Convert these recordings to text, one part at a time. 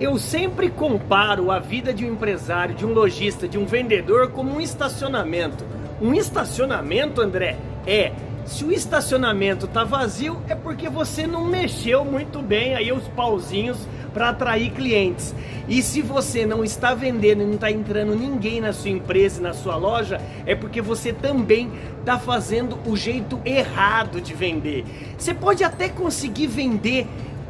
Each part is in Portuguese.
Eu sempre comparo a vida de um empresário, de um lojista, de um vendedor como um estacionamento. Um estacionamento, André, é se o estacionamento tá vazio é porque você não mexeu muito bem aí os pauzinhos para atrair clientes. E se você não está vendendo e não está entrando ninguém na sua empresa, na sua loja, é porque você também está fazendo o jeito errado de vender. Você pode até conseguir vender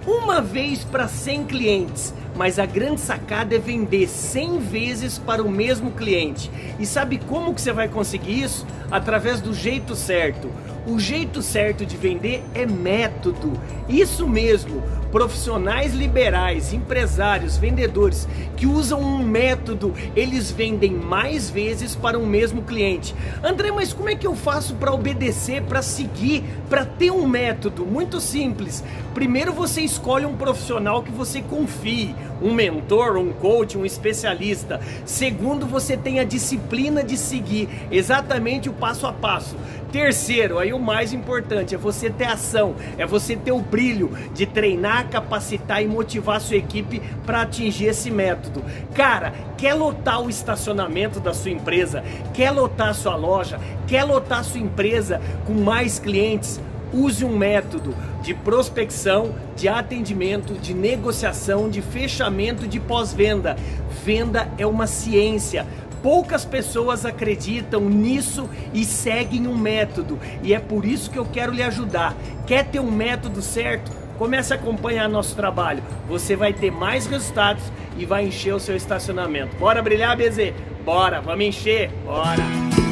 uma vez para 100 clientes, mas a grande sacada é vender 100 vezes para o mesmo cliente. E sabe como que você vai conseguir isso? Através do jeito certo. O jeito certo de vender é método. Isso mesmo profissionais liberais, empresários, vendedores que usam um método, eles vendem mais vezes para um mesmo cliente. André, mas como é que eu faço para obedecer, para seguir, para ter um método? Muito simples. Primeiro você escolhe um profissional que você confie, um mentor, um coach, um especialista. Segundo, você tem a disciplina de seguir exatamente o passo a passo. Terceiro, aí o mais importante é você ter ação, é você ter o brilho de treinar, capacitar e motivar a sua equipe para atingir esse método. Cara, quer lotar o estacionamento da sua empresa, quer lotar a sua loja, quer lotar a sua empresa com mais clientes? Use um método de prospecção, de atendimento, de negociação, de fechamento, de pós-venda. Venda é uma ciência. Poucas pessoas acreditam nisso e seguem um método, e é por isso que eu quero lhe ajudar. Quer ter um método certo? Comece a acompanhar nosso trabalho. Você vai ter mais resultados e vai encher o seu estacionamento. Bora brilhar, BZ? Bora, vamos encher. Bora.